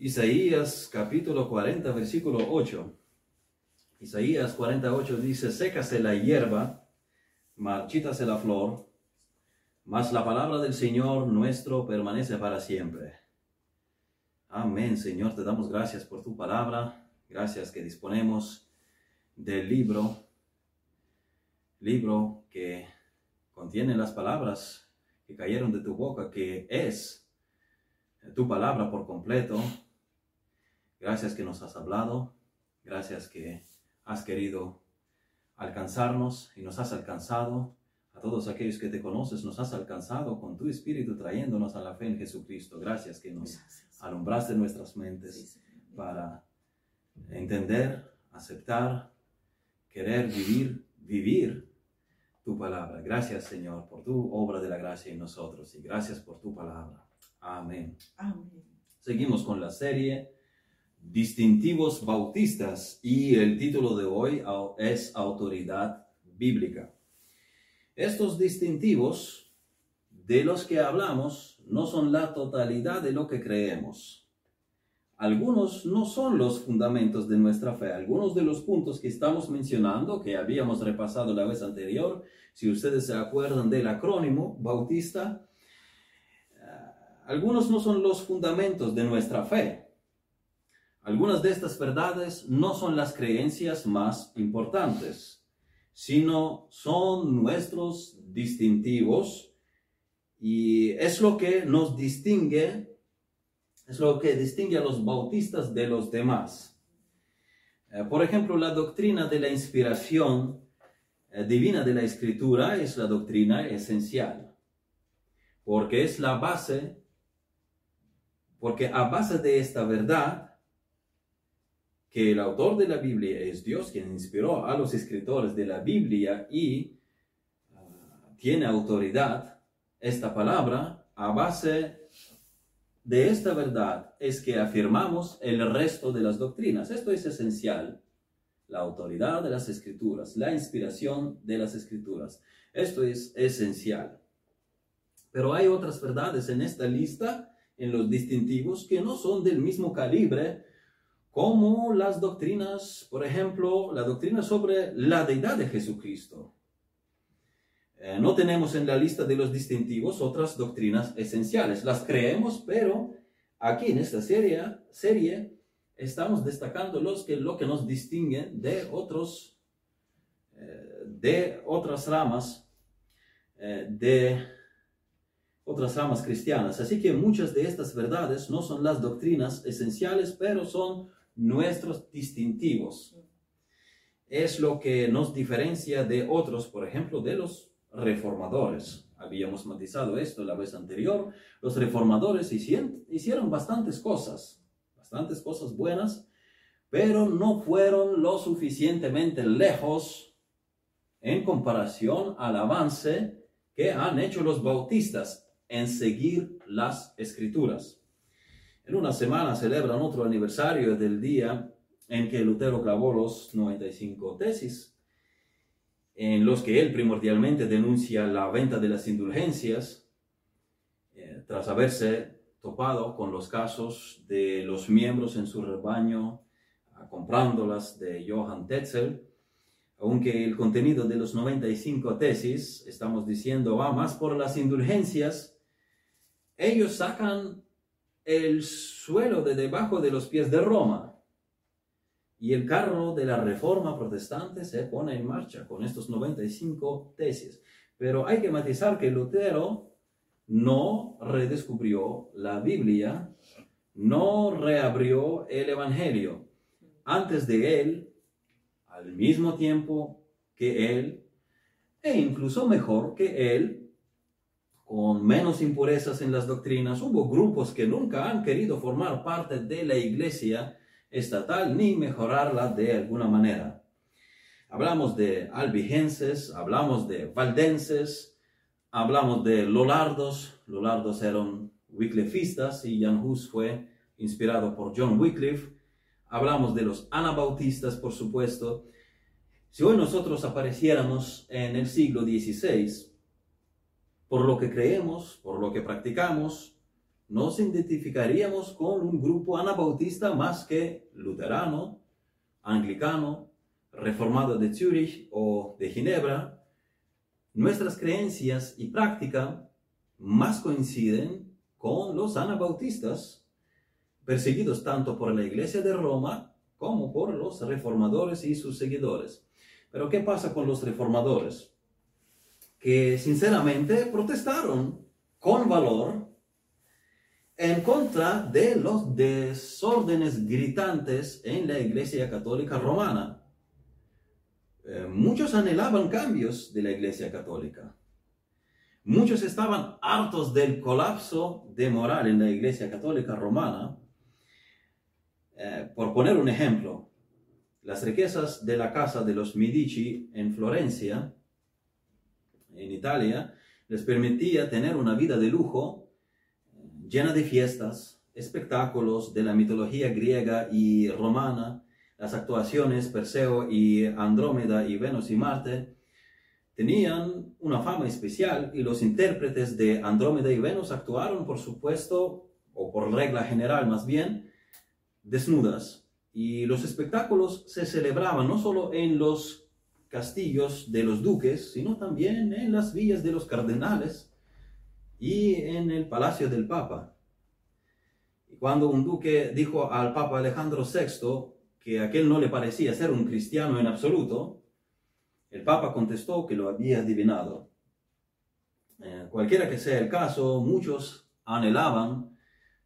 Isaías capítulo 40, versículo 8. Isaías 48 dice, sécase la hierba, marchítase la flor, mas la palabra del Señor nuestro permanece para siempre. Amén, Señor, te damos gracias por tu palabra, gracias que disponemos del libro, libro que contiene las palabras que cayeron de tu boca, que es tu palabra por completo. Gracias que nos has hablado, gracias que has querido alcanzarnos y nos has alcanzado. A todos aquellos que te conoces, nos has alcanzado con tu espíritu trayéndonos a la fe en Jesucristo. Gracias que nos alumbraste nuestras mentes para entender, aceptar, querer vivir, vivir tu palabra. Gracias, Señor, por tu obra de la gracia en nosotros y gracias por tu palabra. Amén. Amén. Seguimos con la serie Distintivos Bautistas y el título de hoy es Autoridad Bíblica. Estos distintivos de los que hablamos no son la totalidad de lo que creemos. Algunos no son los fundamentos de nuestra fe. Algunos de los puntos que estamos mencionando, que habíamos repasado la vez anterior, si ustedes se acuerdan del acrónimo bautista, eh, algunos no son los fundamentos de nuestra fe. Algunas de estas verdades no son las creencias más importantes sino son nuestros distintivos y es lo que nos distingue, es lo que distingue a los bautistas de los demás. Eh, por ejemplo, la doctrina de la inspiración eh, divina de la escritura es la doctrina esencial, porque es la base, porque a base de esta verdad, que el autor de la Biblia es Dios quien inspiró a los escritores de la Biblia y ah, tiene autoridad, esta palabra, a base de esta verdad es que afirmamos el resto de las doctrinas. Esto es esencial. La autoridad de las escrituras, la inspiración de las escrituras. Esto es esencial. Pero hay otras verdades en esta lista, en los distintivos, que no son del mismo calibre como las doctrinas, por ejemplo, la doctrina sobre la deidad de Jesucristo. Eh, no tenemos en la lista de los distintivos otras doctrinas esenciales. Las creemos, pero aquí en esta serie, serie estamos destacando los que, lo que nos distingue de, otros, eh, de otras ramas, eh, de otras ramas cristianas. Así que muchas de estas verdades no son las doctrinas esenciales, pero son nuestros distintivos. Es lo que nos diferencia de otros, por ejemplo, de los reformadores. Habíamos matizado esto la vez anterior. Los reformadores hicieron, bastantes cosas, bastantes cosas buenas, pero no fueron lo suficientemente lejos en comparación al avance que han hecho los bautistas en seguir las escrituras. En una semana celebran otro aniversario del día en que Lutero clavó los 95 tesis, en los que él primordialmente denuncia la venta de las indulgencias, eh, tras haberse topado con los casos de los miembros en su rebaño comprándolas de Johann Tetzel, aunque el contenido de los 95 tesis, estamos diciendo, va más por las indulgencias, ellos sacan el suelo de debajo de los pies de Roma. Y el carro de la reforma protestante se pone en marcha con estos 95 tesis. Pero hay que matizar que Lutero no redescubrió la Biblia, no reabrió el Evangelio. Antes de él, al mismo tiempo que él, e incluso mejor que él, con menos impurezas en las doctrinas. Hubo grupos que nunca han querido formar parte de la iglesia estatal ni mejorarla de alguna manera. Hablamos de albigenses, hablamos de valdenses, hablamos de lolardos. Lolardos eran wyclifistas y Jan Hus fue inspirado por John Wycliffe. Hablamos de los anabautistas, por supuesto. Si hoy nosotros apareciéramos en el siglo XVI, por lo que creemos, por lo que practicamos, nos identificaríamos con un grupo anabautista más que luterano, anglicano, reformado de Zúrich o de Ginebra, nuestras creencias y práctica más coinciden con los anabautistas, perseguidos tanto por la Iglesia de Roma como por los reformadores y sus seguidores. Pero ¿qué pasa con los reformadores? Que sinceramente protestaron con valor en contra de los desórdenes gritantes en la Iglesia Católica Romana. Eh, muchos anhelaban cambios de la Iglesia Católica. Muchos estaban hartos del colapso de moral en la Iglesia Católica Romana. Eh, por poner un ejemplo, las riquezas de la casa de los Medici en Florencia, en Italia, les permitía tener una vida de lujo llena de fiestas, espectáculos de la mitología griega y romana, las actuaciones Perseo y Andrómeda y Venus y Marte, tenían una fama especial y los intérpretes de Andrómeda y Venus actuaron, por supuesto, o por regla general más bien, desnudas. Y los espectáculos se celebraban no solo en los castillos de los duques, sino también en las villas de los cardenales y en el palacio del Papa. Y cuando un duque dijo al Papa Alejandro VI que aquel no le parecía ser un cristiano en absoluto, el Papa contestó que lo había adivinado. Eh, cualquiera que sea el caso, muchos anhelaban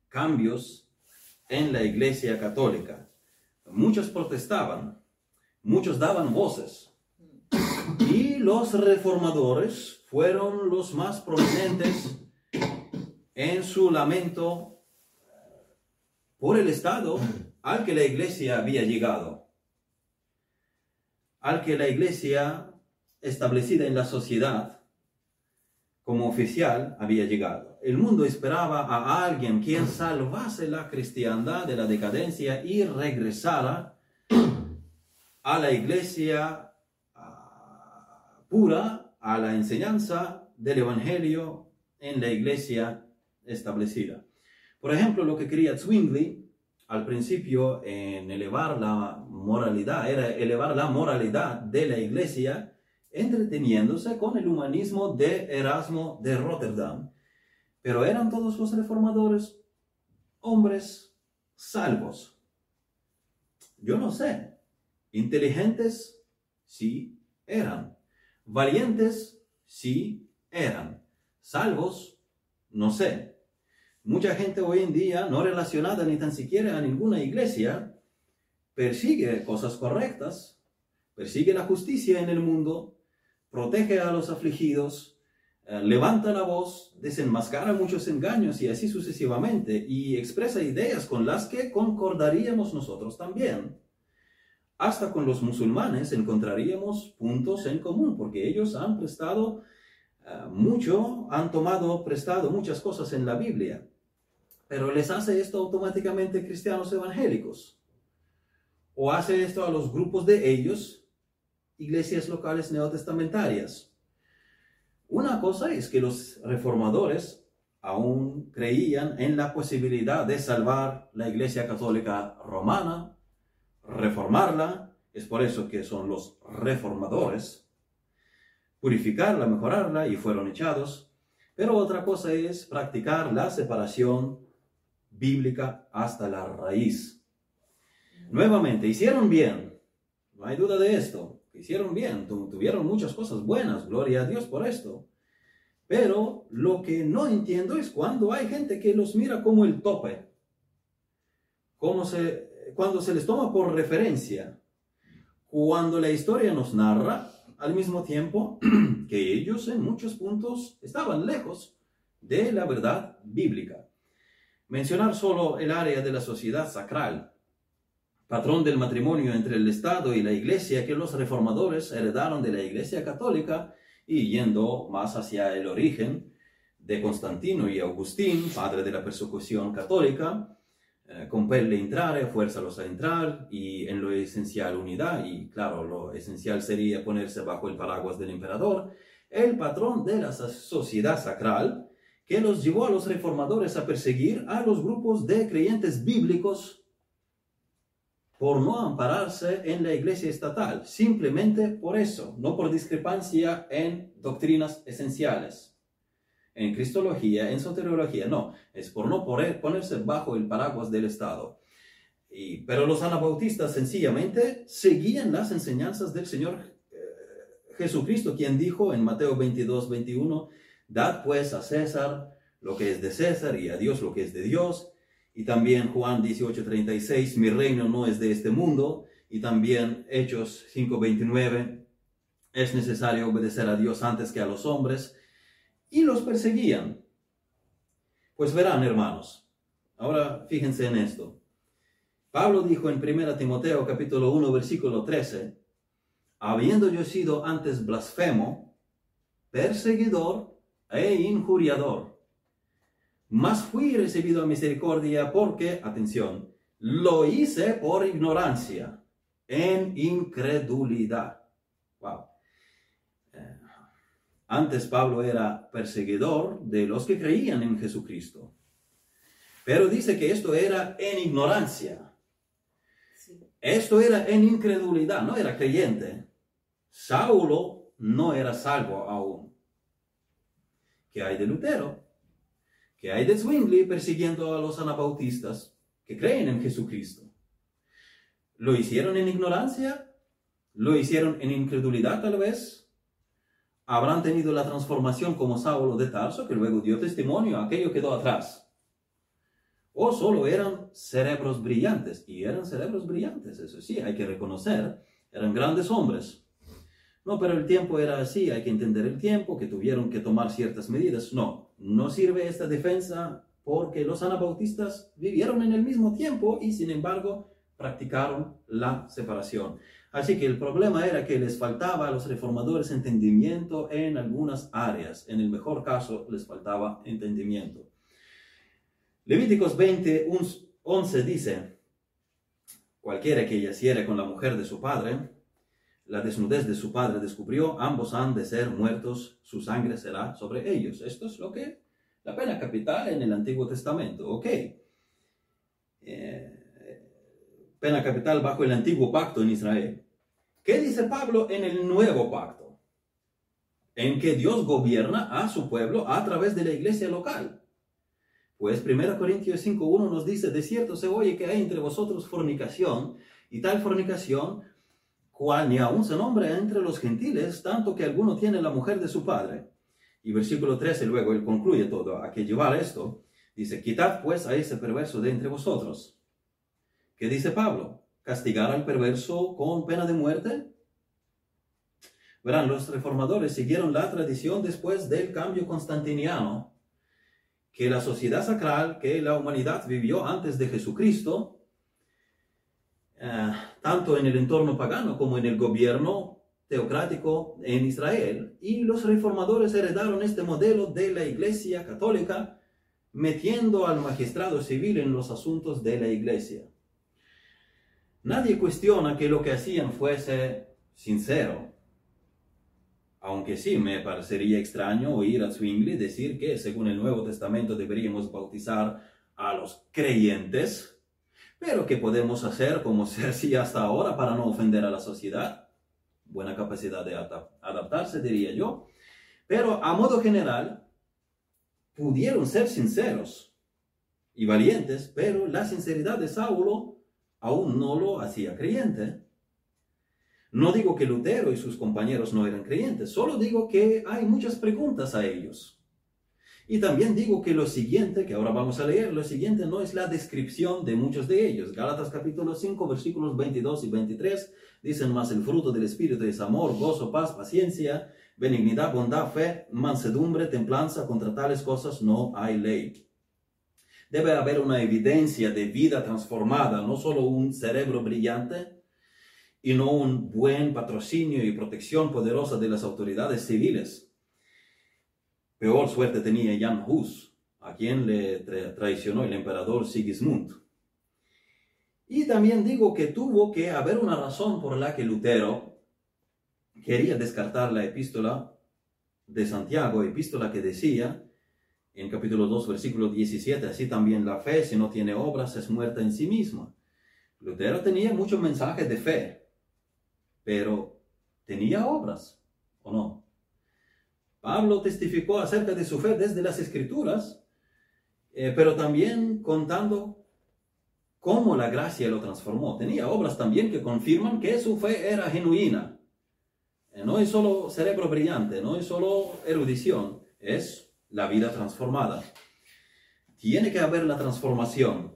cambios en la Iglesia Católica. Muchos protestaban, muchos daban voces, los reformadores fueron los más prominentes en su lamento por el estado al que la iglesia había llegado, al que la iglesia establecida en la sociedad como oficial había llegado. El mundo esperaba a alguien quien salvase la cristiandad de la decadencia y regresara a la iglesia pura a la enseñanza del Evangelio en la iglesia establecida. Por ejemplo, lo que quería Zwingli al principio en elevar la moralidad, era elevar la moralidad de la iglesia entreteniéndose con el humanismo de Erasmo de Rotterdam. Pero eran todos los reformadores hombres salvos. Yo no sé. Inteligentes, sí eran. Valientes, sí eran. Salvos, no sé. Mucha gente hoy en día, no relacionada ni tan siquiera a ninguna iglesia, persigue cosas correctas, persigue la justicia en el mundo, protege a los afligidos, eh, levanta la voz, desenmascara muchos engaños y así sucesivamente, y expresa ideas con las que concordaríamos nosotros también hasta con los musulmanes encontraríamos puntos en común, porque ellos han prestado eh, mucho, han tomado prestado muchas cosas en la Biblia, pero les hace esto automáticamente cristianos evangélicos. O hace esto a los grupos de ellos, iglesias locales neotestamentarias. Una cosa es que los reformadores aún creían en la posibilidad de salvar la iglesia católica romana reformarla, es por eso que son los reformadores, purificarla, mejorarla y fueron echados. Pero otra cosa es practicar la separación bíblica hasta la raíz. Nuevamente, hicieron bien, no hay duda de esto, hicieron bien, tuvieron muchas cosas buenas, gloria a Dios por esto. Pero lo que no entiendo es cuando hay gente que los mira como el tope, como se cuando se les toma por referencia, cuando la historia nos narra al mismo tiempo que ellos en muchos puntos estaban lejos de la verdad bíblica. Mencionar solo el área de la sociedad sacral, patrón del matrimonio entre el Estado y la Iglesia que los reformadores heredaron de la Iglesia católica y yendo más hacia el origen de Constantino y Agustín, padre de la persecución católica, eh, compelle entrar, fuérzalos a entrar y en lo esencial unidad y claro, lo esencial sería ponerse bajo el paraguas del emperador, el patrón de la sociedad sacral, que los llevó a los reformadores a perseguir a los grupos de creyentes bíblicos por no ampararse en la iglesia estatal, simplemente por eso, no por discrepancia en doctrinas esenciales, en cristología, en soteriología, no, es por no ponerse bajo el paraguas del Estado. Y, pero los anabautistas sencillamente seguían las enseñanzas del Señor eh, Jesucristo, quien dijo en Mateo 22, 21, Dad pues a César lo que es de César y a Dios lo que es de Dios. Y también Juan 18, 36, mi reino no es de este mundo. Y también Hechos 5, 29, es necesario obedecer a Dios antes que a los hombres. Y los perseguían. Pues verán, hermanos. Ahora fíjense en esto. Pablo dijo en 1 Timoteo capítulo 1 versículo 13, habiendo yo sido antes blasfemo, perseguidor e injuriador, mas fui recibido a misericordia porque, atención, lo hice por ignorancia, en incredulidad. Wow. Antes Pablo era perseguidor de los que creían en Jesucristo. Pero dice que esto era en ignorancia. Esto era en incredulidad, no era creyente. Saulo no era salvo aún. ¿Qué hay de Lutero? ¿Qué hay de Zwingli persiguiendo a los anabautistas que creen en Jesucristo? ¿Lo hicieron en ignorancia? ¿Lo hicieron en incredulidad tal vez? ¿Habrán tenido la transformación como Saulo de Tarso que luego dio testimonio? Aquello quedó atrás o solo eran cerebros brillantes, y eran cerebros brillantes, eso sí, hay que reconocer, eran grandes hombres. No, pero el tiempo era así, hay que entender el tiempo, que tuvieron que tomar ciertas medidas. No, no sirve esta defensa porque los anabautistas vivieron en el mismo tiempo y sin embargo practicaron la separación. Así que el problema era que les faltaba a los reformadores entendimiento en algunas áreas. En el mejor caso les faltaba entendimiento. Levíticos 20, 11 dice, cualquiera que yaciere con la mujer de su padre, la desnudez de su padre descubrió, ambos han de ser muertos, su sangre será sobre ellos. Esto es lo que la pena capital en el Antiguo Testamento, ok. Eh, pena capital bajo el antiguo pacto en Israel. ¿Qué dice Pablo en el nuevo pacto? En que Dios gobierna a su pueblo a través de la iglesia local. Pues 1 Corintios 5.1 nos dice, de cierto se oye que hay entre vosotros fornicación, y tal fornicación, cual ni aún se nombra entre los gentiles, tanto que alguno tiene la mujer de su padre. Y versículo 13 luego él concluye todo, a que llevar esto, dice, quitad pues a ese perverso de entre vosotros. ¿Qué dice Pablo? ¿Castigar al perverso con pena de muerte? Verán, los reformadores siguieron la tradición después del cambio constantiniano que la sociedad sacral que la humanidad vivió antes de Jesucristo, eh, tanto en el entorno pagano como en el gobierno teocrático en Israel, y los reformadores heredaron este modelo de la Iglesia católica, metiendo al magistrado civil en los asuntos de la Iglesia. Nadie cuestiona que lo que hacían fuese sincero, aunque sí me parecería extraño oír a Zwingli decir que según el Nuevo Testamento deberíamos bautizar a los creyentes, pero ¿qué podemos hacer como se hacía hasta ahora para no ofender a la sociedad? Buena capacidad de adaptarse, diría yo. Pero a modo general, pudieron ser sinceros y valientes, pero la sinceridad de Saulo aún no lo hacía creyente. No digo que Lutero y sus compañeros no eran creyentes, solo digo que hay muchas preguntas a ellos. Y también digo que lo siguiente, que ahora vamos a leer, lo siguiente no es la descripción de muchos de ellos. Gálatas capítulo 5, versículos 22 y 23 dicen más el fruto del Espíritu es amor, gozo, paz, paciencia, benignidad, bondad, fe, mansedumbre, templanza. Contra tales cosas no hay ley. Debe haber una evidencia de vida transformada, no solo un cerebro brillante, y no un buen patrocinio y protección poderosa de las autoridades civiles. Peor suerte tenía Jan Hus, a quien le traicionó el emperador Sigismund. Y también digo que tuvo que haber una razón por la que Lutero quería descartar la epístola de Santiago, epístola que decía en capítulo 2, versículo 17, así también la fe, si no tiene obras, es muerta en sí misma. Lutero tenía muchos mensajes de fe, pero tenía obras, ¿o no? Pablo testificó acerca de su fe desde las escrituras, eh, pero también contando cómo la gracia lo transformó. Tenía obras también que confirman que su fe era genuina. Eh, no es solo cerebro brillante, no es solo erudición, es la vida transformada. Tiene que haber la transformación,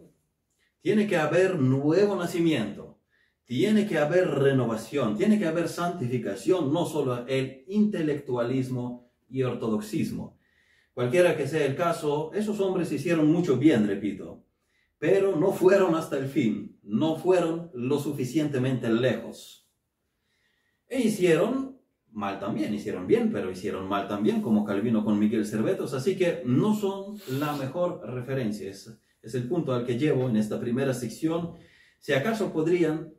tiene que haber nuevo nacimiento, tiene que haber renovación, tiene que haber santificación, no solo el intelectualismo y ortodoxismo. Cualquiera que sea el caso, esos hombres hicieron mucho bien, repito, pero no fueron hasta el fin, no fueron lo suficientemente lejos. E hicieron mal también, hicieron bien, pero hicieron mal también, como Calvino con Miguel Cervetos, así que no son la mejor referencia. Es, es el punto al que llevo en esta primera sección. Si acaso podrían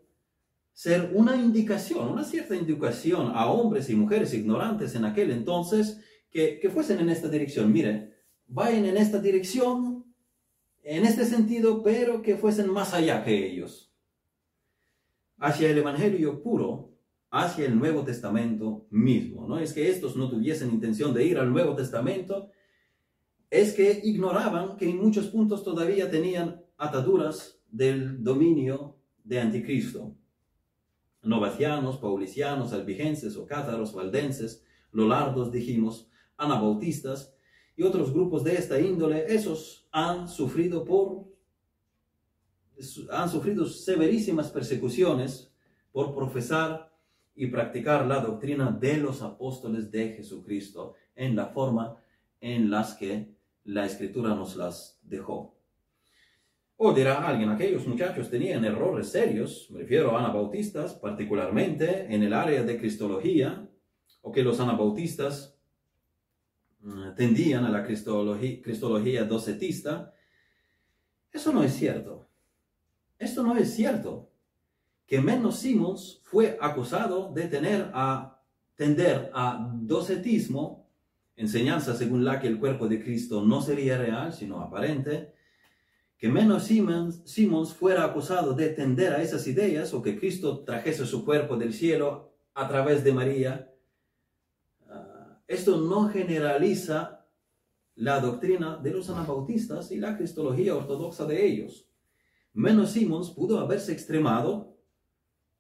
ser una indicación, una cierta indicación a hombres y mujeres ignorantes en aquel entonces que, que fuesen en esta dirección. Miren, vayan en esta dirección, en este sentido, pero que fuesen más allá que ellos. Hacia el Evangelio puro, hacia el Nuevo Testamento mismo. No es que estos no tuviesen intención de ir al Nuevo Testamento, es que ignoraban que en muchos puntos todavía tenían ataduras del dominio de Anticristo. Novacianos, paulicianos, albigenses o cátaros, valdenses, lolardos, dijimos, anabautistas y otros grupos de esta índole, esos han sufrido por han sufrido severísimas persecuciones por profesar y practicar la doctrina de los apóstoles de Jesucristo en la forma en las que la escritura nos las dejó. O dirá alguien, aquellos muchachos tenían errores serios, me refiero a anabautistas, particularmente en el área de cristología, o que los anabautistas mm, tendían a la cristología, cristología docetista. Eso no es cierto. Esto no es cierto que menos Simons fue acusado de tener a tender a docetismo, enseñanza según la que el cuerpo de Cristo no sería real, sino aparente, que menos Simons, fuera acusado de tender a esas ideas o que Cristo trajese su cuerpo del cielo a través de María. Ah, esto no generaliza la doctrina de los anabautistas y la cristología ortodoxa de ellos. Menos Simons pudo haberse extremado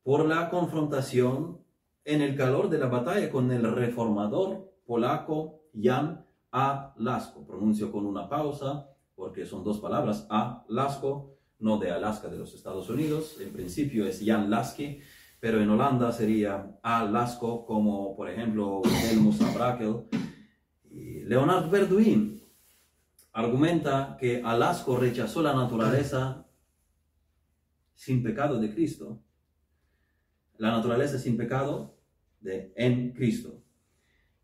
por la confrontación en el calor de la batalla con el reformador polaco Jan A. Lasko. Pronuncio con una pausa porque son dos palabras, A. Lasko, no de Alaska de los Estados Unidos. En principio es Jan Lasky, pero en Holanda sería A. Lasko, como por ejemplo Helmut Abrakel. Leonard Verduin argumenta que Alasco rechazó la naturaleza sin pecado de Cristo la naturaleza sin pecado de, en Cristo.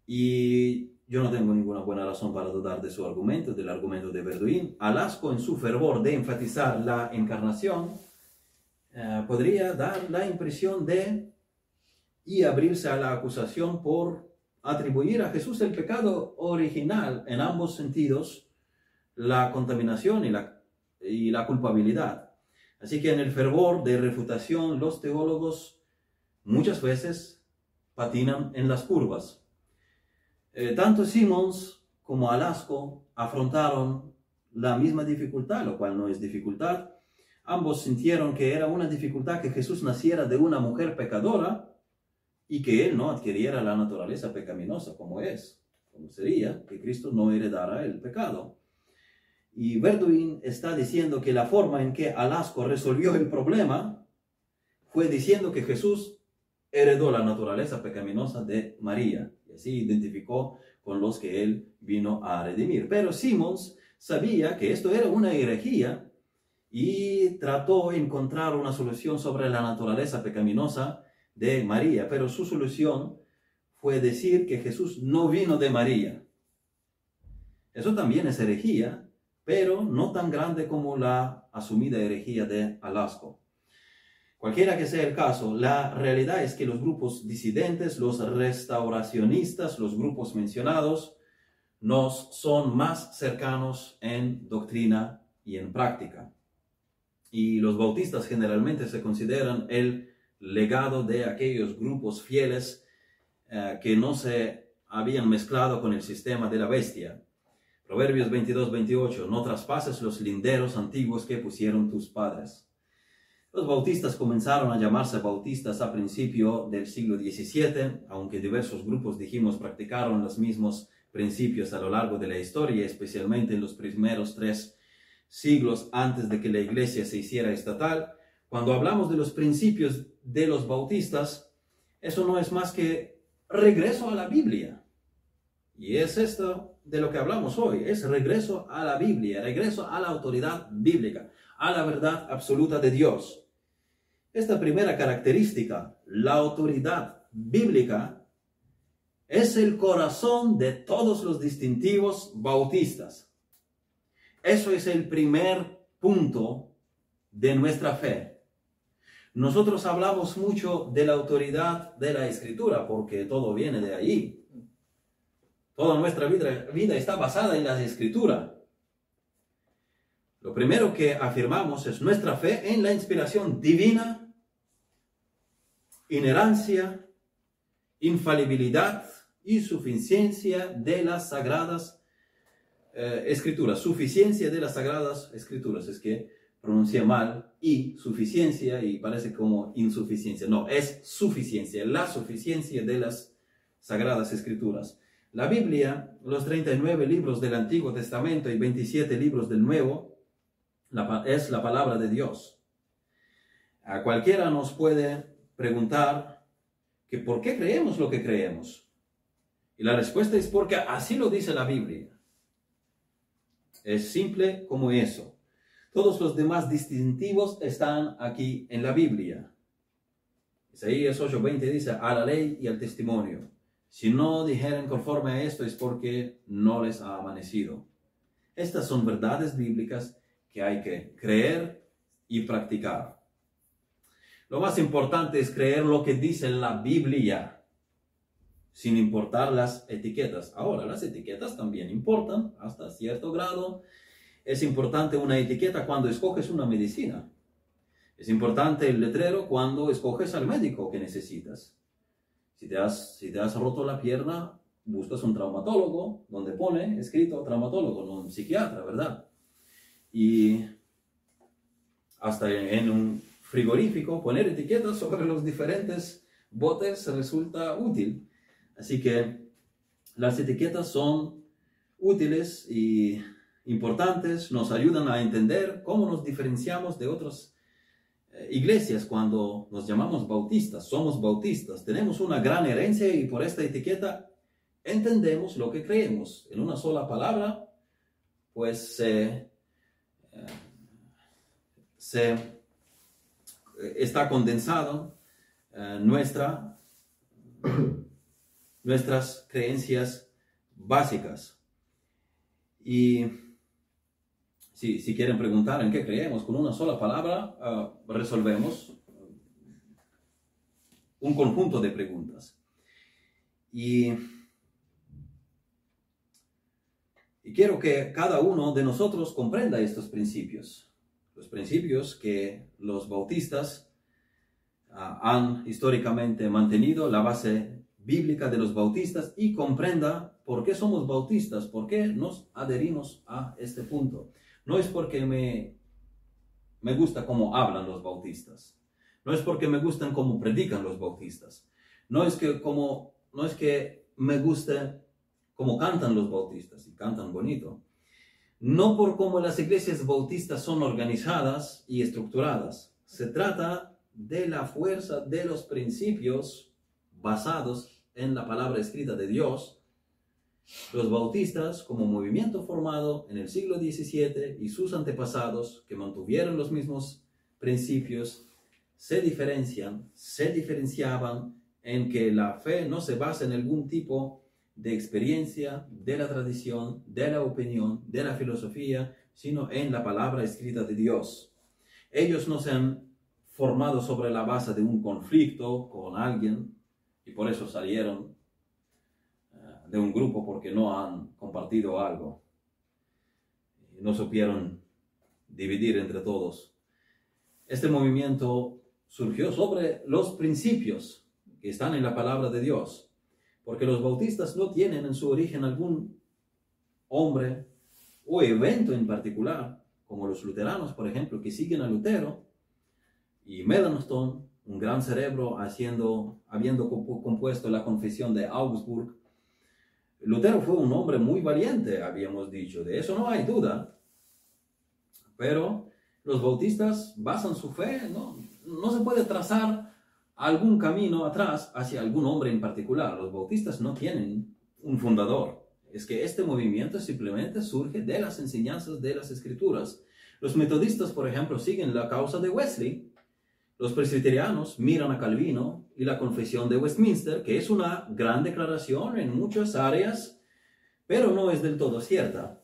Y yo no tengo ninguna buena razón para dudar de su argumento, del argumento de Verduin. Alasco, en su fervor de enfatizar la encarnación, eh, podría dar la impresión de y abrirse a la acusación por atribuir a Jesús el pecado original en ambos sentidos, la contaminación y la, y la culpabilidad. Así que en el fervor de refutación, los teólogos muchas veces patinan en las curvas. Eh, tanto Simmons como Alasco afrontaron la misma dificultad, lo cual no es dificultad. Ambos sintieron que era una dificultad que Jesús naciera de una mujer pecadora y que él no adquiriera la naturaleza pecaminosa como es, como sería que Cristo no heredara el pecado. Y Verduin está diciendo que la forma en que Alasco resolvió el problema fue diciendo que Jesús heredó la naturaleza pecaminosa de María y así identificó con los que él vino a redimir. Pero Simons sabía que esto era una herejía y trató de encontrar una solución sobre la naturaleza pecaminosa de María, pero su solución fue decir que Jesús no vino de María. Eso también es herejía, pero no tan grande como la asumida herejía de Alasco. Cualquiera que sea el caso, la realidad es que los grupos disidentes, los restauracionistas, los grupos mencionados, nos son más cercanos en doctrina y en práctica. Y los bautistas generalmente se consideran el legado de aquellos grupos fieles eh, que no se habían mezclado con el sistema de la bestia. Proverbios 22, 28, no traspases los linderos antiguos que pusieron tus padres. Los bautistas comenzaron a llamarse bautistas a principio del siglo XVII, aunque diversos grupos, dijimos, practicaron los mismos principios a lo largo de la historia, especialmente en los primeros tres siglos antes de que la iglesia se hiciera estatal. Cuando hablamos de los principios de los bautistas, eso no es más que regreso a la Biblia. Y es esto de lo que hablamos hoy, es regreso a la Biblia, regreso a la autoridad bíblica, a la verdad absoluta de Dios. Esta primera característica, la autoridad bíblica, es el corazón de todos los distintivos bautistas. Eso es el primer punto de nuestra fe. Nosotros hablamos mucho de la autoridad de la escritura porque todo viene de ahí. Toda nuestra vida, vida está basada en la escritura. Lo primero que afirmamos es nuestra fe en la inspiración divina inherancia, infalibilidad y suficiencia de las sagradas eh, escrituras. Suficiencia de las sagradas escrituras. Es que pronuncia mal y suficiencia y parece como insuficiencia. No, es suficiencia, la suficiencia de las sagradas escrituras. La Biblia, los 39 libros del Antiguo Testamento y 27 libros del Nuevo, es la palabra de Dios. A cualquiera nos puede preguntar que por qué creemos lo que creemos. Y la respuesta es porque así lo dice la Biblia. Es simple como eso. Todos los demás distintivos están aquí en la Biblia. Isaías 8:20 dice, a la ley y al testimonio. Si no dijeren conforme a esto es porque no les ha amanecido. Estas son verdades bíblicas que hay que creer y practicar. Lo más importante es creer lo que dice la Biblia, sin importar las etiquetas. Ahora, las etiquetas también importan hasta cierto grado. Es importante una etiqueta cuando escoges una medicina. Es importante el letrero cuando escoges al médico que necesitas. Si te has, si te has roto la pierna, buscas un traumatólogo donde pone escrito traumatólogo, no un psiquiatra, ¿verdad? Y hasta en un frigorífico, poner etiquetas sobre los diferentes botes resulta útil. Así que las etiquetas son útiles y importantes, nos ayudan a entender cómo nos diferenciamos de otras eh, iglesias cuando nos llamamos bautistas, somos bautistas, tenemos una gran herencia y por esta etiqueta entendemos lo que creemos. En una sola palabra, pues eh, se está condensado eh, nuestra, nuestras creencias básicas. Y si, si, quieren preguntar en qué creemos, con una sola palabra eh, resolvemos un conjunto de preguntas. Y, y quiero que cada uno de nosotros comprenda estos principios los principios que los bautistas ah, han históricamente mantenido, la base bíblica de los bautistas y comprenda por qué somos bautistas, por qué nos adherimos a este punto. No es porque me, me gusta cómo hablan los bautistas, no es porque me gustan cómo predican los bautistas, no es que, como, no es que me guste cómo cantan los bautistas y cantan bonito, no por cómo las iglesias bautistas son organizadas y estructuradas. Se trata de la fuerza de los principios basados en la palabra escrita de Dios. Los bautistas, como movimiento formado en el siglo XVII y sus antepasados, que mantuvieron los mismos principios, se diferencian, se diferenciaban en que la fe no se basa en algún tipo de experiencia, de la tradición, de la opinión, de la filosofía, sino en la palabra escrita de Dios. Ellos no se han formado sobre la base de un conflicto con alguien y por eso salieron eh, de un grupo porque no han compartido algo. No supieron dividir entre todos. Este movimiento surgió sobre los principios que están en la palabra de Dios, porque los bautistas no tienen en su origen algún hombre o evento en particular, como los luteranos, por ejemplo, que siguen a Lutero y Melanchthon, un gran cerebro haciendo, habiendo compuesto la confesión de Augsburg. Lutero fue un hombre muy valiente, habíamos dicho, de eso no hay duda. Pero los bautistas basan su fe, ¿no? No se puede trazar algún camino atrás hacia algún hombre en particular. Los bautistas no tienen un fundador. Es que este movimiento simplemente surge de las enseñanzas de las escrituras. Los metodistas, por ejemplo, siguen la causa de Wesley, los presbiterianos miran a Calvino y la confesión de Westminster, que es una gran declaración en muchas áreas, pero no es del todo cierta.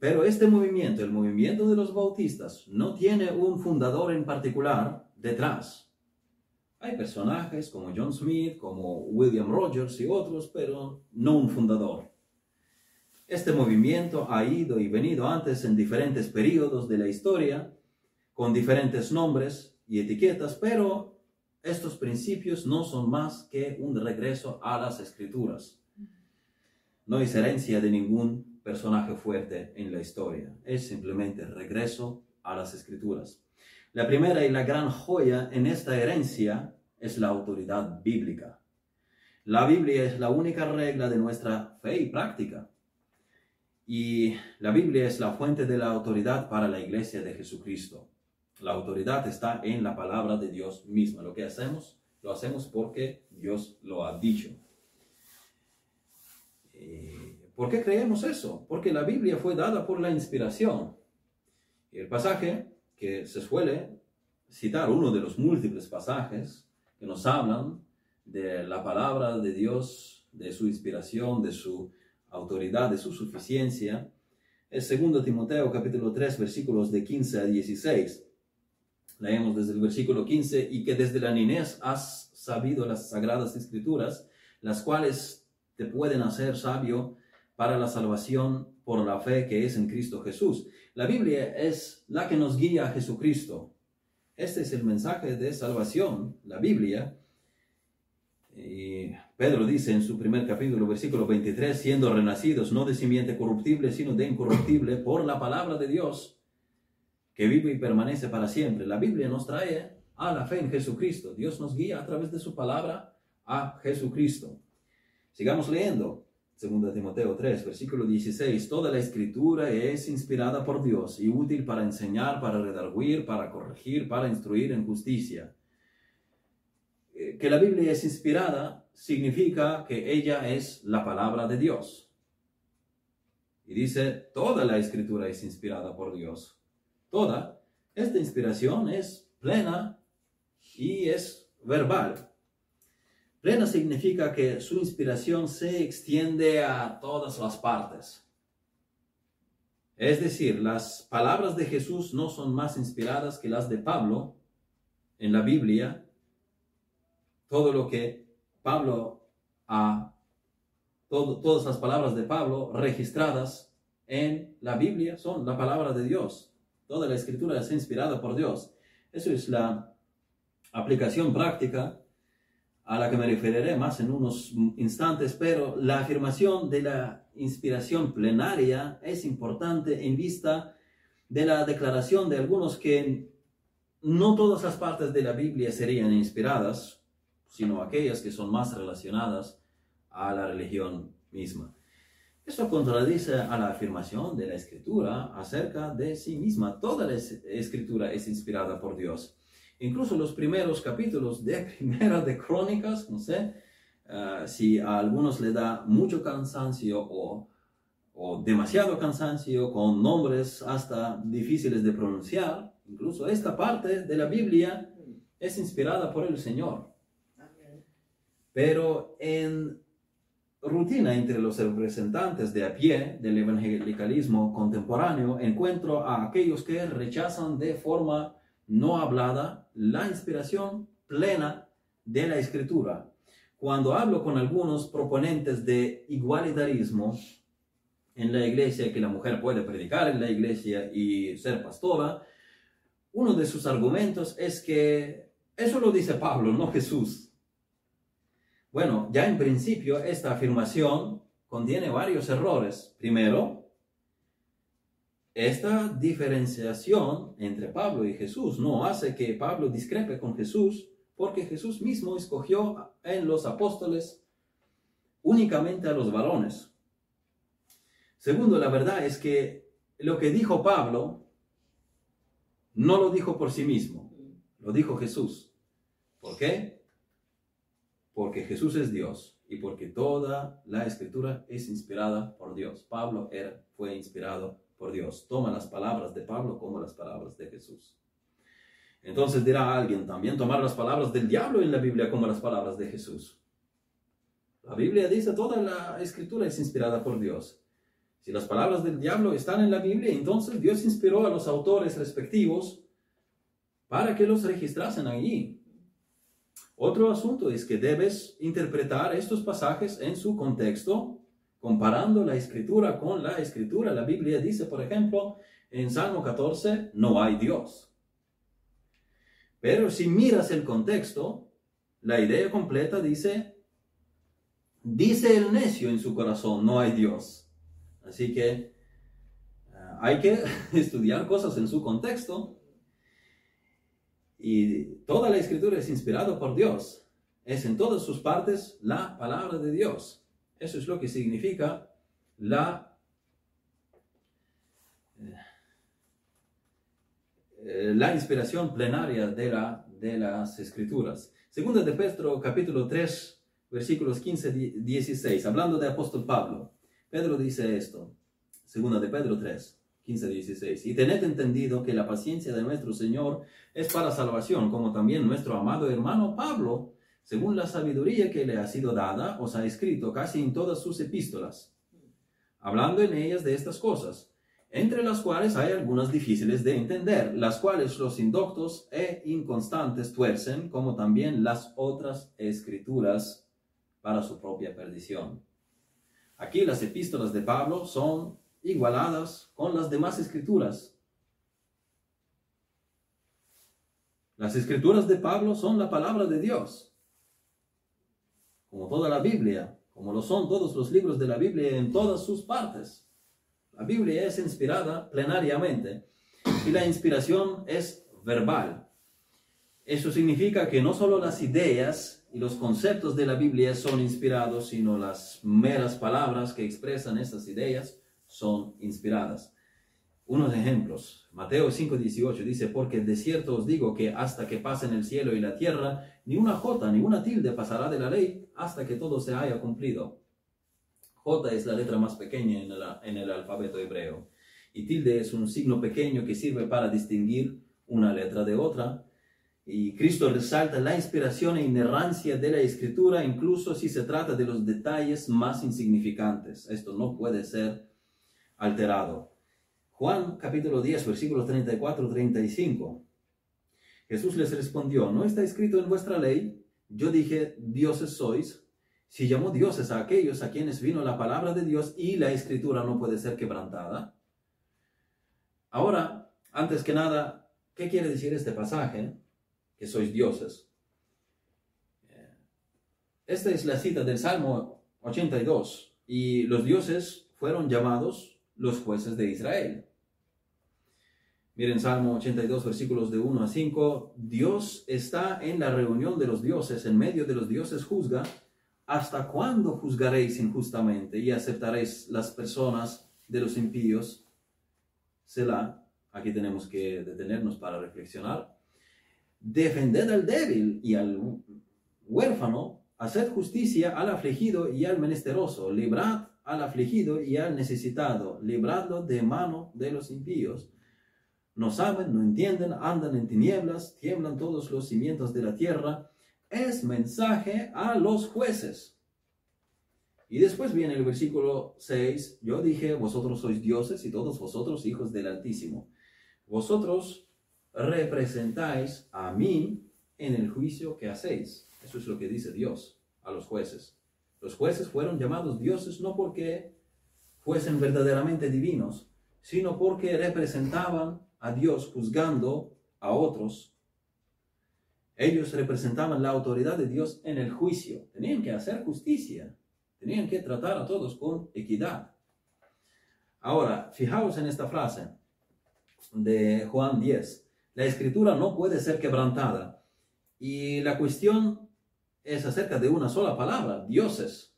pero este movimiento, el movimiento de los bautistas, no tiene un fundador en particular detrás. Hay personajes como John Smith, como William Rogers y otros, pero no un fundador. Este movimiento ha ido y venido antes en diferentes periodos de la historia, con diferentes nombres y etiquetas, pero estos principios no son más que un regreso a las escrituras. No es herencia de ningún personaje fuerte en la historia, es simplemente regreso a las escrituras. La primera y la gran joya en esta herencia es la autoridad bíblica. La Biblia es la única regla de nuestra fe y práctica. Y la Biblia es la fuente de la autoridad para la iglesia de Jesucristo. La autoridad está en la palabra de Dios misma. Lo que hacemos, lo hacemos porque Dios lo ha dicho. Eh, ¿Por qué creemos eso? Porque la Biblia fue dada por la inspiración. El pasaje que se suele citar, uno de los múltiples pasajes que nos hablan de la palabra de Dios, de su inspiración, de su autoridad, de su suficiencia, es 2 Timoteo capítulo 3 versículos de 15 a 16 leemos desde el versículo 15, y que desde la niñez has sabido las sagradas escrituras, las cuales te pueden hacer sabio para la salvación por la fe que es en Cristo Jesús. La Biblia es la que nos guía a Jesucristo. Este es el mensaje de salvación, la Biblia. Y Pedro dice en su primer capítulo, versículo 23, siendo renacidos no de simiente corruptible, sino de incorruptible por la palabra de Dios que vive y permanece para siempre. La Biblia nos trae a la fe en Jesucristo. Dios nos guía a través de su palabra a Jesucristo. Sigamos leyendo. 2 Timoteo 3, versículo 16. Toda la escritura es inspirada por Dios y útil para enseñar, para redarguir, para corregir, para instruir en justicia. Eh, que la Biblia es inspirada significa que ella es la palabra de Dios. Y dice, toda la escritura es inspirada por Dios toda, esta inspiración es plena y es verbal. Plena significa que su inspiración se extiende a todas las partes. Es decir, las palabras de Jesús no son más inspiradas que las de Pablo en la Biblia. Todo lo que Pablo ha, todas las palabras de Pablo registradas en la Biblia son la palabra de Dios. Toda la escritura es inspirada por Dios. Eso es la aplicación práctica a la que me referiré más en unos instantes, pero la afirmación de la inspiración plenaria es importante en vista de la declaración de algunos que no todas las partes de la Biblia serían inspiradas, sino aquellas que son más relacionadas a la religión misma. Esto contradice a la afirmación de la escritura acerca de sí misma. Toda la escritura es inspirada por Dios. Incluso los primeros capítulos de Primera de Crónicas, no sé, ah, si a algunos le da mucho cansancio o, o demasiado cansancio con nombres hasta difíciles de pronunciar, incluso esta parte de la Biblia es inspirada por el Señor. Pero en rutina entre los representantes de a pie del evangelicalismo contemporáneo, encuentro a aquellos que rechazan de forma no hablada la inspiración plena de la escritura. cuando hablo con algunos proponentes de igualitarismo en la iglesia, que la mujer puede predicar en la iglesia y ser pastora, uno de sus argumentos es que eso lo dice Pablo, no Jesús. Bueno, ya en principio esta afirmación contiene varios errores. Primero, esta diferenciación entre Pablo y Jesús no hace que Pablo discrepe con Jesús, porque Jesús mismo escogió en los apóstoles únicamente a los varones. Segundo, la verdad es que lo que dijo Pablo no lo dijo por sí mismo, lo dijo Jesús. ¿Por qué? Porque Jesús es Dios y porque toda la escritura es inspirada por Dios. Pablo era, fue inspirado por Dios. Toma las palabras de Pablo como las palabras de Jesús. Entonces dirá alguien también tomar las palabras del diablo en la Biblia como las palabras de Jesús. La Biblia dice toda la escritura es inspirada por Dios. Si las palabras del diablo están en la Biblia, entonces Dios inspiró a los autores respectivos para que los registrasen allí. Otro asunto es que debes interpretar estos pasajes en su contexto comparando la escritura con la escritura. La Biblia dice, por ejemplo, en Salmo 14, no hay Dios. Pero si miras el contexto, la idea completa dice, dice el necio en su corazón, no hay Dios. Así que eh, hay que estudiar cosas en su contexto. Y toda la escritura es inspirada por Dios. Es en todas sus partes la palabra de Dios. Eso es lo que significa la, eh, la inspiración plenaria de, la, de las escrituras. Segunda de Pedro capítulo 3 versículos 15-16, hablando de apóstol Pablo. Pedro dice esto, segunda de Pedro 3, 15-16, y tened entendido que la paciencia de nuestro Señor es para salvación, como también nuestro amado hermano Pablo según la sabiduría que le ha sido dada, os ha escrito casi en todas sus epístolas, hablando en ellas de estas cosas, entre las cuales hay algunas difíciles de entender, las cuales los indoctos e inconstantes tuercen, como también las otras escrituras para su propia perdición. Aquí las epístolas de Pablo son igualadas con las demás escrituras. Las escrituras de Pablo son la palabra de Dios como toda la Biblia, como lo son todos los libros de la Biblia en todas sus partes. La Biblia es inspirada plenariamente y la inspiración es verbal. Eso significa que no solo las ideas y los conceptos de la Biblia son inspirados, sino las meras palabras que expresan estas ideas son inspiradas. Unos ejemplos. Mateo 5:18 dice, porque de cierto os digo que hasta que pasen el cielo y la tierra, ni una jota ni una tilde pasará de la ley hasta que todo se haya cumplido. J es la letra más pequeña en el, en el alfabeto hebreo y tilde es un signo pequeño que sirve para distinguir una letra de otra. Y Cristo resalta la inspiración e inerrancia de la escritura, incluso si se trata de los detalles más insignificantes. Esto no puede ser alterado. Juan capítulo 10, versículos 34-35. Jesús les respondió, ¿no está escrito en vuestra ley? Yo dije, dioses sois. Si llamó dioses a aquellos a quienes vino la palabra de Dios y la escritura no puede ser quebrantada. Ahora, antes que nada, ¿qué quiere decir este pasaje? Que sois dioses. Esta es la cita del Salmo 82 y los dioses fueron llamados los jueces de Israel. Miren Salmo 82, versículos de 1 a 5. Dios está en la reunión de los dioses, en medio de los dioses juzga. ¿Hasta cuándo juzgaréis injustamente y aceptaréis las personas de los impíos? Selah, aquí tenemos que detenernos para reflexionar. Defended al débil y al huérfano, haced justicia al afligido y al menesteroso, librad al afligido y al necesitado, libradlo de mano de los impíos no saben, no entienden, andan en tinieblas, tiemblan todos los cimientos de la tierra. Es mensaje a los jueces. Y después viene el versículo 6, yo dije, vosotros sois dioses y todos vosotros hijos del Altísimo. Vosotros representáis a mí en el juicio que hacéis. Eso es lo que dice Dios. a los jueces. Los jueces fueron llamados dioses no porque fuesen verdaderamente divinos, sino porque representaban a Dios juzgando a otros. Ellos representaban la autoridad de Dios en el juicio. Tenían que hacer justicia. Tenían que tratar a todos con equidad. Ahora, fijaos en esta frase de Juan 10. La escritura no puede ser quebrantada. Y la cuestión es acerca de una sola palabra, dioses.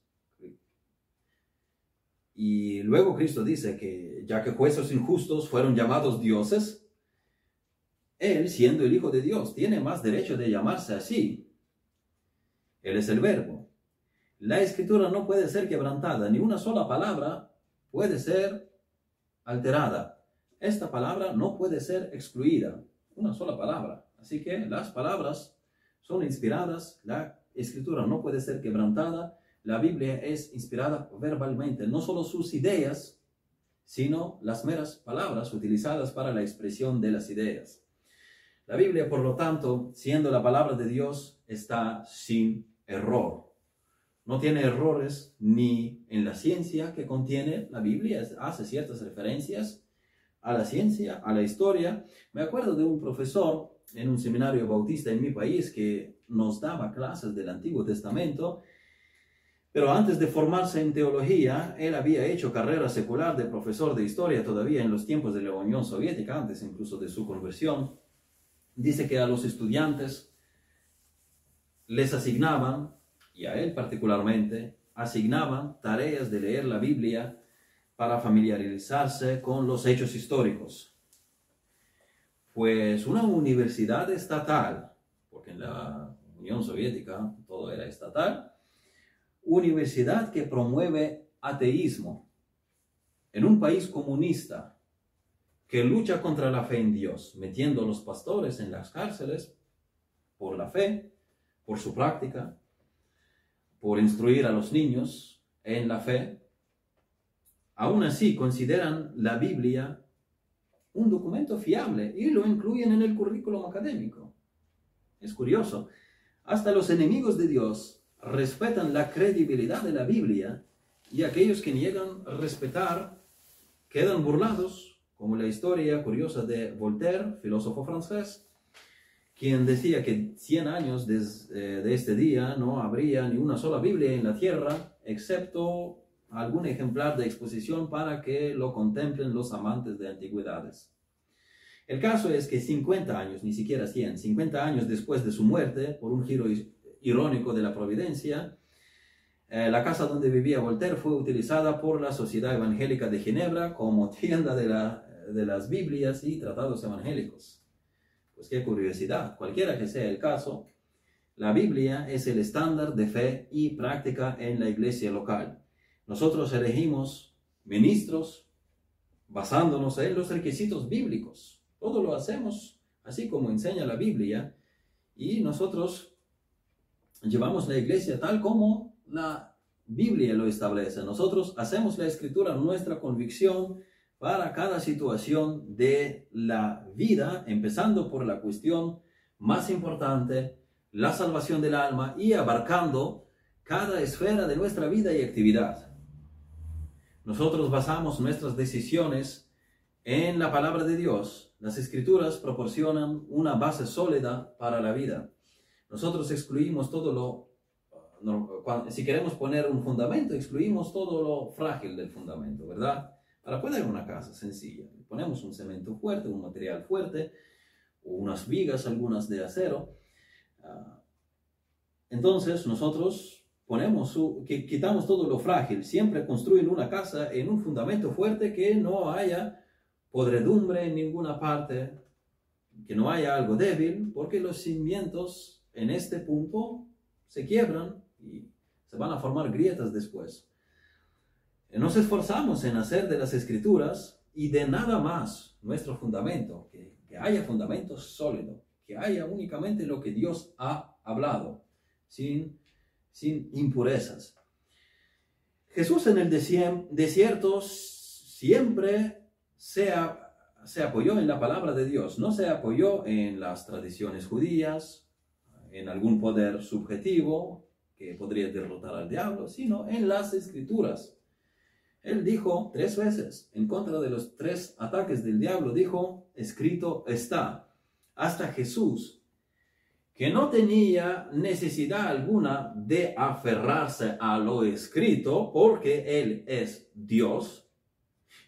Y luego Cristo dice que ya que jueces injustos fueron llamados dioses, Él, siendo el Hijo de Dios, tiene más derecho de llamarse así. Él es el verbo. La escritura no puede ser quebrantada, ni una sola palabra puede ser alterada. Esta palabra no puede ser excluida, una sola palabra. Así que las palabras son inspiradas, la escritura no puede ser quebrantada, la Biblia es inspirada verbalmente, no solo sus ideas, sino las meras palabras utilizadas para la expresión de las ideas. La Biblia, por lo tanto, siendo la palabra de Dios, está sin error. No tiene errores ni en la ciencia que contiene la Biblia, hace ciertas referencias a la ciencia, a la historia. Me acuerdo de un profesor en un seminario bautista en mi país que nos daba clases del Antiguo Testamento pero antes de formarse en teología, él había hecho carrera secular de profesor de historia todavía en los tiempos de la Unión Soviética, antes incluso de su conversión. Dice que a los estudiantes les asignaban, y a él particularmente, asignaban tareas de leer la Biblia para familiarizarse con los hechos históricos. Pues una universidad estatal, porque en la Unión Soviética todo era estatal, universidad que promueve ateísmo en un país comunista que lucha contra la fe en Dios, metiendo a los pastores en las cárceles por la fe, por su práctica, por instruir a los niños en la fe, aún así consideran la Biblia un documento fiable y lo incluyen en el currículum académico. Es curioso, hasta los enemigos de Dios respetan la credibilidad de la Biblia y aquellos que niegan respetar quedan burlados, como la historia curiosa de Voltaire, filósofo francés, quien decía que 100 años eh, de este día no habría ni una sola Biblia en la tierra, excepto algún ejemplar de exposición para que lo contemplen los amantes de antigüedades. El caso es que 50 años, ni siquiera 100, 50 años después de su muerte, por un giro irónico de la providencia, eh, la casa donde vivía Voltaire fue utilizada por la Sociedad Evangélica de Ginebra como tienda de, la, de las Biblias y tratados evangélicos. Pues qué curiosidad, cualquiera que sea el caso, la Biblia es el estándar de fe y práctica en la iglesia local. Nosotros elegimos ministros basándonos en los requisitos bíblicos. Todo lo hacemos así como enseña la Biblia y nosotros llevamos la iglesia tal como la Biblia lo establece. Nosotros hacemos la escritura nuestra convicción para cada situación de la vida, empezando por la cuestión más importante, la salvación del alma y abarcando cada esfera de nuestra vida y actividad. Nosotros basamos nuestras decisiones en la palabra de Dios. Las escrituras proporcionan una base sólida para la vida. Nosotros excluimos todo lo, si queremos poner un fundamento, excluimos todo lo frágil del fundamento, ¿verdad? Para poner una casa sencilla, ponemos un cemento fuerte, un material fuerte, unas vigas, algunas de acero. Ah, entonces nosotros ponemos quitamos todo lo frágil, siempre construyen una casa en un fundamento fuerte que no haya podredumbre en ninguna parte, que no haya algo débil, porque los cimientos en este punto se quiebran y se van a formar grietas después. Nos esforzamos en hacer de las escrituras y de nada más nuestro fundamento, que, haya fundamento sólido, que haya únicamente lo que Dios ha hablado, sin, sin impurezas. Jesús en el desierto siempre se, se apoyó en la palabra de Dios, no se apoyó en las tradiciones judías, en algún poder subjetivo que podría derrotar al diablo, sino en las escrituras. Él dijo tres veces, en contra de los tres ataques del diablo, dijo, escrito está. Hasta Jesús, que no tenía necesidad alguna de aferrarse a lo escrito, porque Él es Dios,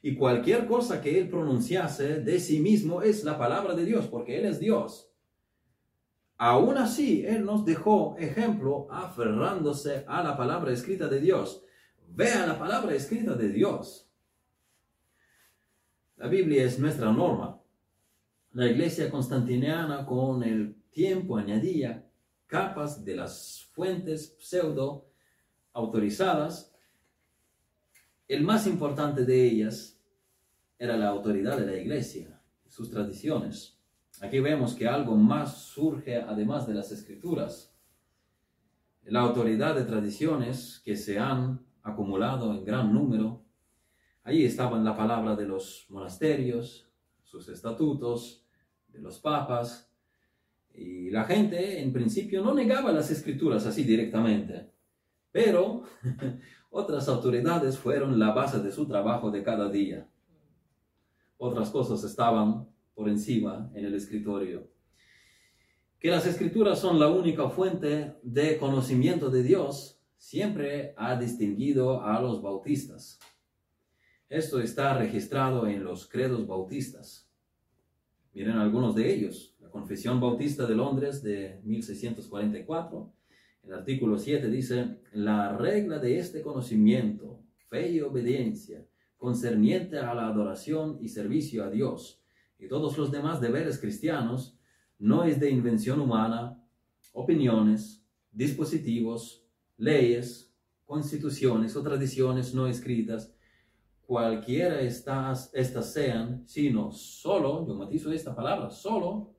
y cualquier cosa que Él pronunciase de sí mismo es la palabra de Dios, porque Él es Dios. Aún así, Él nos dejó ejemplo aferrándose a la palabra escrita de Dios. Vea la palabra escrita de Dios. La Biblia es nuestra norma. La iglesia constantiniana con el tiempo añadía capas de las fuentes pseudo autorizadas. El más importante de ellas era la autoridad de la iglesia, sus tradiciones. Aquí vemos que algo más surge además de las escrituras. La autoridad de tradiciones que se han acumulado en gran número. Ahí estaban la palabra de los monasterios, sus estatutos, de los papas. Y la gente en principio no negaba las escrituras así directamente. Pero otras autoridades fueron la base de su trabajo de cada día. Otras cosas estaban por encima en el escritorio. Que las escrituras son la única fuente de conocimiento de Dios siempre ha distinguido a los bautistas. Esto está registrado en los credos bautistas. Miren algunos de ellos. La Confesión Bautista de Londres de 1644. El artículo 7 dice, la regla de este conocimiento, fe y obediencia, concerniente a la adoración y servicio a Dios, todos los demás deberes cristianos no es de invención humana, opiniones, dispositivos, leyes, constituciones o tradiciones no escritas, cualquiera estas, estas sean, sino solo, yo matizo esta palabra, solo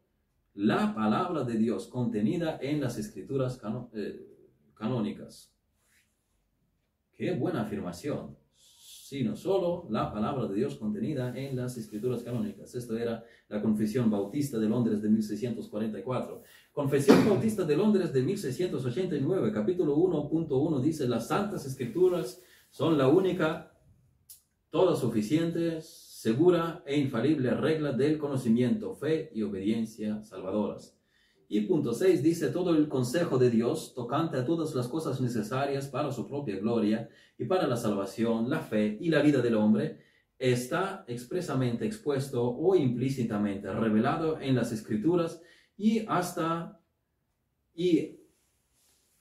la palabra de Dios contenida en las escrituras eh, canónicas. Qué buena afirmación sino solo la palabra de Dios contenida en las escrituras canónicas. Esto era la Confesión Bautista de Londres de 1644. Confesión Bautista de Londres de 1689, capítulo 1.1 dice, las santas escrituras son la única, toda suficiente, segura e infalible regla del conocimiento, fe y obediencia salvadoras. Y punto 6 dice todo el consejo de Dios tocante a todas las cosas necesarias para su propia gloria y para la salvación, la fe y la vida del hombre está expresamente expuesto o implícitamente revelado en las escrituras y hasta y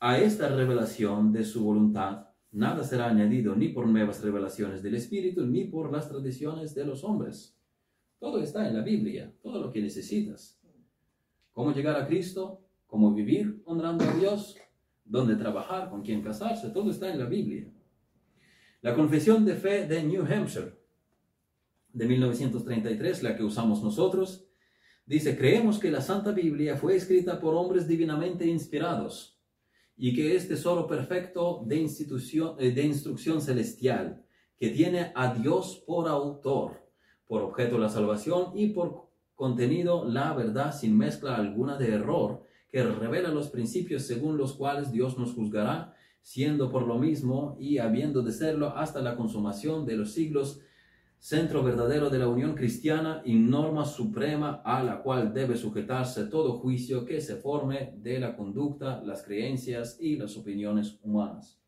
a esta revelación de su voluntad nada será añadido ni por nuevas revelaciones del Espíritu ni por las tradiciones de los hombres. Todo está en la Biblia, todo lo que necesitas cómo llegar a Cristo, cómo vivir honrando a Dios, dónde trabajar, con quién casarse, todo está en la Biblia. La confesión de fe de New Hampshire de 1933, la que usamos nosotros, dice, creemos que la Santa Biblia fue escrita por hombres divinamente inspirados y que es tesoro perfecto de, eh, de instrucción celestial, que tiene a Dios por autor, por objeto la salvación y por contenido la verdad sin mezcla alguna de error, que revela los principios según los cuales Dios nos juzgará, siendo por lo mismo y habiendo de serlo hasta la consumación de los siglos, centro verdadero de la unión cristiana y norma suprema a la cual debe sujetarse todo juicio que se forme de la conducta, las creencias y las opiniones humanas.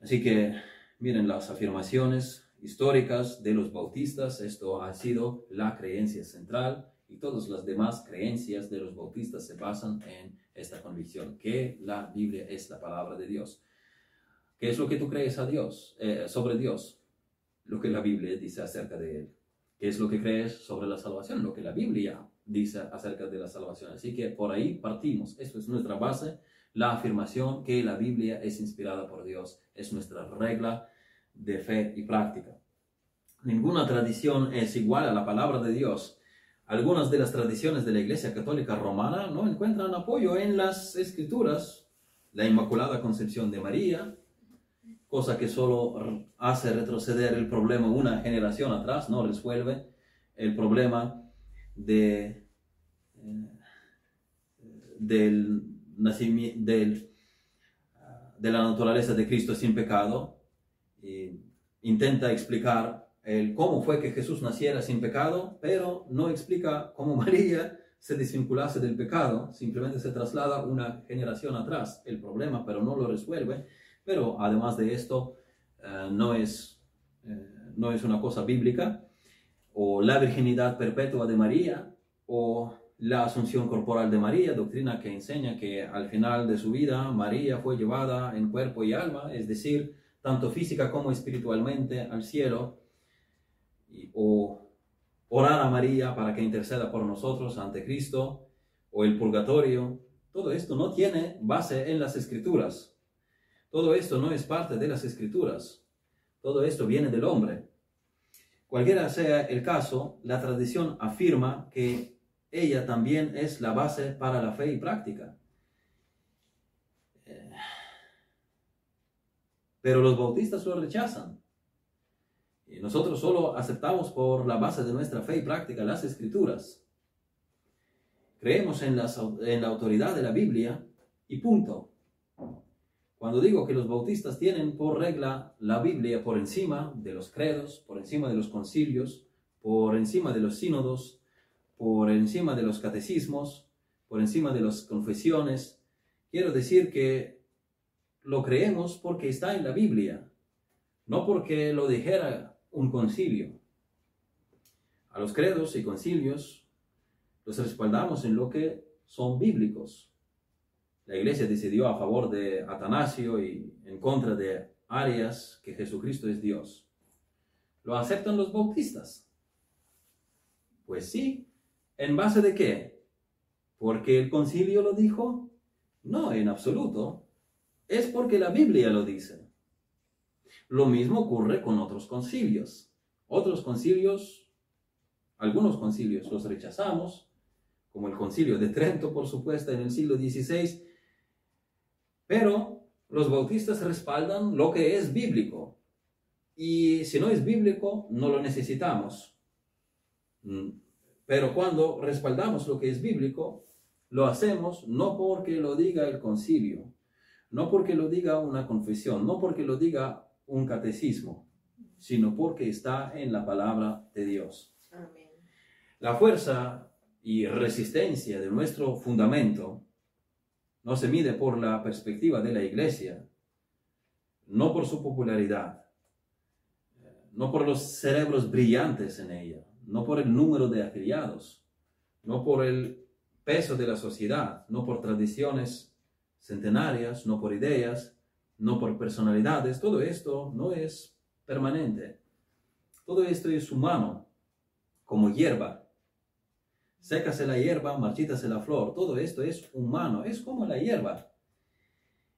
Así que miren las afirmaciones históricas de los bautistas, esto ha sido la creencia central y todas las demás creencias de los bautistas se basan en esta convicción, que la Biblia es la palabra de Dios. ¿Qué es lo que tú crees a Dios, eh, sobre Dios? Lo que la Biblia dice acerca de Él. ¿Qué es lo que crees sobre la salvación? Lo que la Biblia dice acerca de la salvación. Así que por ahí partimos. Esto es nuestra base, la afirmación que la Biblia es inspirada por Dios. Es nuestra regla de fe y práctica. Ninguna tradición es igual a la palabra de Dios. Algunas de las tradiciones de la Iglesia Católica Romana no encuentran apoyo en las escrituras. La Inmaculada Concepción de María, cosa que solo hace retroceder el problema una generación atrás, no resuelve el problema de, eh, del, del de la naturaleza de Cristo sin pecado intenta explicar el cómo fue que Jesús naciera sin pecado, pero no explica cómo María se desvinculase del pecado, simplemente se traslada una generación atrás el problema, pero no lo resuelve. Pero además de esto, eh, no, es, eh, no es una cosa bíblica, o la virginidad perpetua de María, o la asunción corporal de María, doctrina que enseña que al final de su vida María fue llevada en cuerpo y alma, es decir, tanto física como espiritualmente al cielo, o orar a María para que interceda por nosotros ante Cristo, o el purgatorio, todo esto no tiene base en las escrituras. Todo esto no es parte de las escrituras. Todo esto viene del hombre. Cualquiera sea el caso, la tradición afirma que ella también es la base para la fe y práctica. Eh, pero los bautistas lo rechazan. Y nosotros solo aceptamos por la base de nuestra fe y práctica las escrituras. Creemos en, en la autoridad de la Biblia y punto. Cuando digo que los bautistas tienen por regla la Biblia por encima de los credos, por encima de los concilios, por encima de los sínodos, por encima de los catecismos, por encima de las confesiones, quiero decir que lo creemos porque está en la Biblia, no porque lo dijera un concilio. A los credos y concilios los respaldamos en lo que son bíblicos. La iglesia decidió a favor de Atanasio y en contra de Arias que Jesucristo es Dios. ¿Lo aceptan los bautistas? Pues sí. ¿En base de qué? ¿Porque el concilio lo dijo? No, en absoluto. Es porque la Biblia lo dice. Lo mismo ocurre con otros concilios. Otros concilios, algunos concilios los rechazamos, como el concilio de Trento, por supuesto, en el siglo XVI, pero los bautistas respaldan lo que es bíblico. Y si no es bíblico, no lo necesitamos. Mm, pero cuando respaldamos lo que es bíblico, lo hacemos no porque lo diga el concilio, no porque lo diga una confesión, no porque lo diga un catecismo, sino porque está en la palabra de Dios. La fuerza y resistencia de nuestro fundamento no se mide por la perspectiva de la iglesia, no por su popularidad, no por los cerebros brillantes en ella, no por el número de afiliados, no por el peso de la sociedad, no por tradiciones centenarias, no por ideas, no por personalidades, todo esto no es permanente. Todo esto es humano, como hierba. Sécase la hierba, marchítase la flor, todo esto es humano, es como la hierba.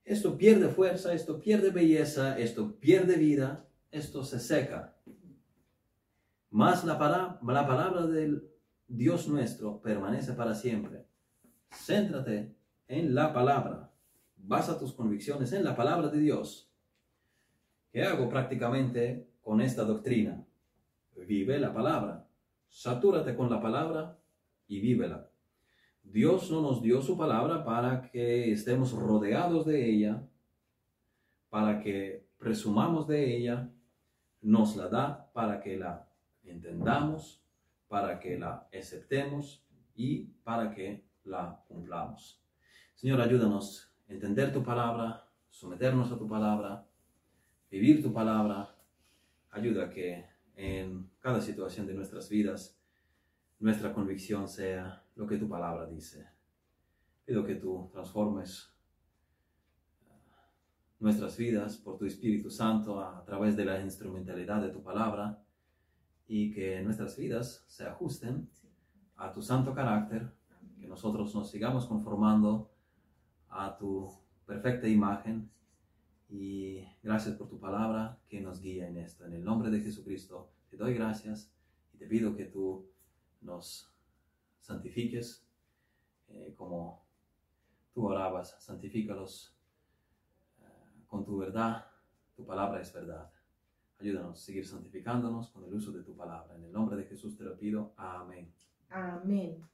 Esto pierde fuerza, esto pierde belleza, esto pierde vida, esto se seca. Más la, la palabra del Dios nuestro permanece para siempre. Céntrate en la palabra basa tus convicciones en la palabra de Dios. ¿Qué hago prácticamente con esta doctrina? Vive la palabra. Satúrate con la palabra y vívela. Dios no nos dio su palabra para que estemos rodeados de ella, para que presumamos de ella, nos la da para que la entendamos, para que la aceptemos y para que la cumplamos. Señor, ayúdanos entender tu palabra, someternos a tu palabra, vivir tu palabra, ayuda a que en cada situación de nuestras vidas nuestra convicción sea lo que tu palabra dice. Pido que tú transformes uh, nuestras vidas por tu Espíritu Santo a través de la instrumentalidad de tu palabra y que nuestras vidas se ajusten a tu santo carácter, que nosotros nos sigamos conformando a tu perfecta imagen. Y gracias por tu palabra que nos guía en esto. En el nombre de Jesucristo te doy gracias y te pido que tú nos santifiques eh, como tú orabas. Santifícalos eh, con tu verdad. Tu palabra es verdad. Ayúdanos a seguir santificándonos con el uso de tu palabra. En el nombre de Jesús te lo pido. Amén. Amén.